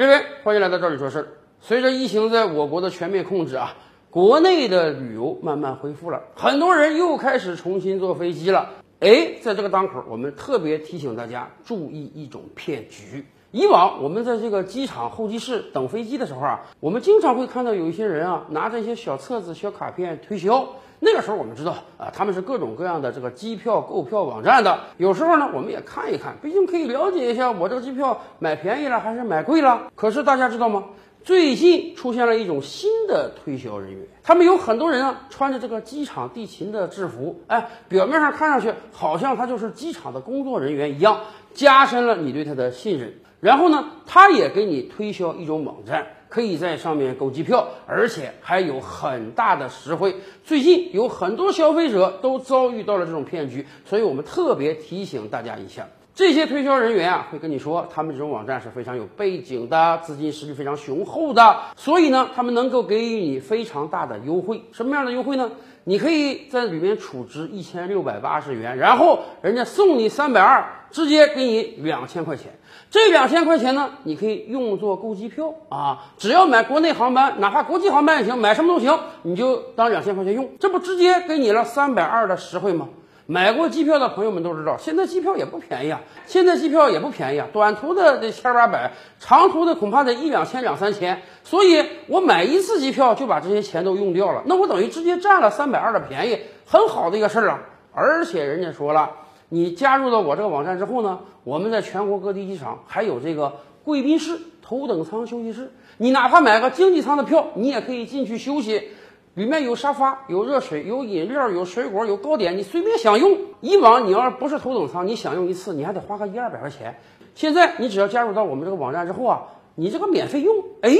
各位，欢迎来到这里说事儿。随着疫情在我国的全面控制啊，国内的旅游慢慢恢复了，很多人又开始重新坐飞机了。哎，在这个当口，我们特别提醒大家注意一种骗局。以往我们在这个机场候机室等飞机的时候啊，我们经常会看到有一些人啊，拿着一些小册子、小卡片推销。那个时候我们知道啊，他们是各种各样的这个机票购票网站的。有时候呢，我们也看一看，毕竟可以了解一下我这个机票买便宜了还是买贵了。可是大家知道吗？最近出现了一种新的推销人员，他们有很多人啊，穿着这个机场地勤的制服，哎，表面上看上去好像他就是机场的工作人员一样，加深了你对他的信任。然后呢，他也给你推销一种网站，可以在上面购机票，而且还有很大的实惠。最近有很多消费者都遭遇到了这种骗局，所以我们特别提醒大家一下。这些推销人员啊，会跟你说，他们这种网站是非常有背景的，资金实力非常雄厚的，所以呢，他们能够给予你非常大的优惠。什么样的优惠呢？你可以在里面储值一千六百八十元，然后人家送你三百二，直接给你两千块钱。这两千块钱呢，你可以用作购机票啊，只要买国内航班，哪怕国际航班也行，买什么都行，你就当两千块钱用，这不直接给你了三百二的实惠吗？买过机票的朋友们都知道，现在机票也不便宜啊，现在机票也不便宜啊，短途的得千八百，长途的恐怕得一两千两三千，所以我买一次机票就把这些钱都用掉了，那我等于直接占了三百二的便宜，很好的一个事儿啊。而且人家说了，你加入到我这个网站之后呢，我们在全国各地机场还有这个贵宾室、头等舱休息室，你哪怕买个经济舱的票，你也可以进去休息。里面有沙发，有热水，有饮料，有水果，有糕点，你随便享用。以往你要不是头等舱，你享用一次，你还得花个一二百块钱。现在你只要加入到我们这个网站之后啊，你这个免费用，哎，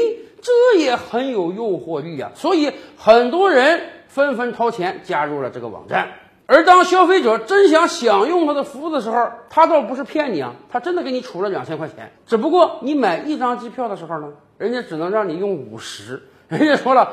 这也很有诱惑力啊。所以很多人纷纷掏钱加入了这个网站。而当消费者真想享用他的服务的时候，他倒不是骗你啊，他真的给你储了两千块钱。只不过你买一张机票的时候呢，人家只能让你用五十，人家说了。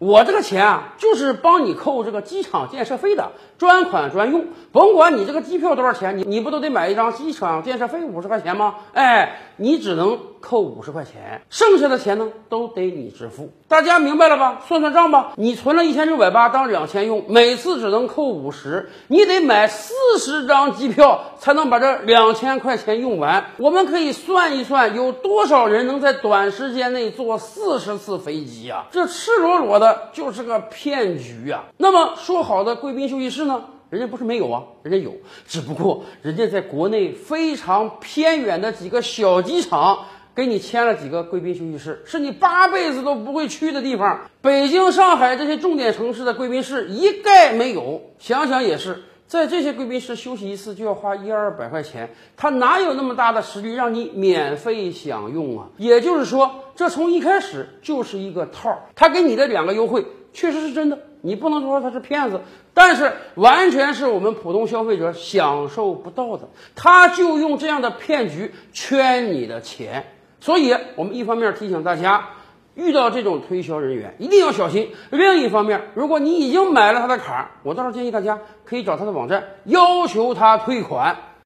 我这个钱啊，就是帮你扣这个机场建设费的，专款专用。甭管你这个机票多少钱，你你不都得买一张机场建设费五十块钱吗？哎，你只能扣五十块钱，剩下的钱呢都得你支付。大家明白了吧？算算账吧。你存了一千六百八当两千用，每次只能扣五十，你得买四十张机票才能把这两千块钱用完。我们可以算一算，有多少人能在短时间内坐四十次飞机呀？这赤裸裸的。就是个骗局啊！那么说好的贵宾休息室呢？人家不是没有啊，人家有，只不过人家在国内非常偏远的几个小机场给你签了几个贵宾休息室，是你八辈子都不会去的地方。北京、上海这些重点城市的贵宾室一概没有。想想也是。在这些贵宾室休息一次就要花一二百块钱，他哪有那么大的实力让你免费享用啊？也就是说，这从一开始就是一个套儿。他给你的两个优惠确实是真的，你不能说他是骗子，但是完全是我们普通消费者享受不到的。他就用这样的骗局圈你的钱，所以我们一方面提醒大家。遇到这种推销人员，一定要小心。另一方面，如果你已经买了他的卡，我倒是建议大家可以找他的网站要求他退款。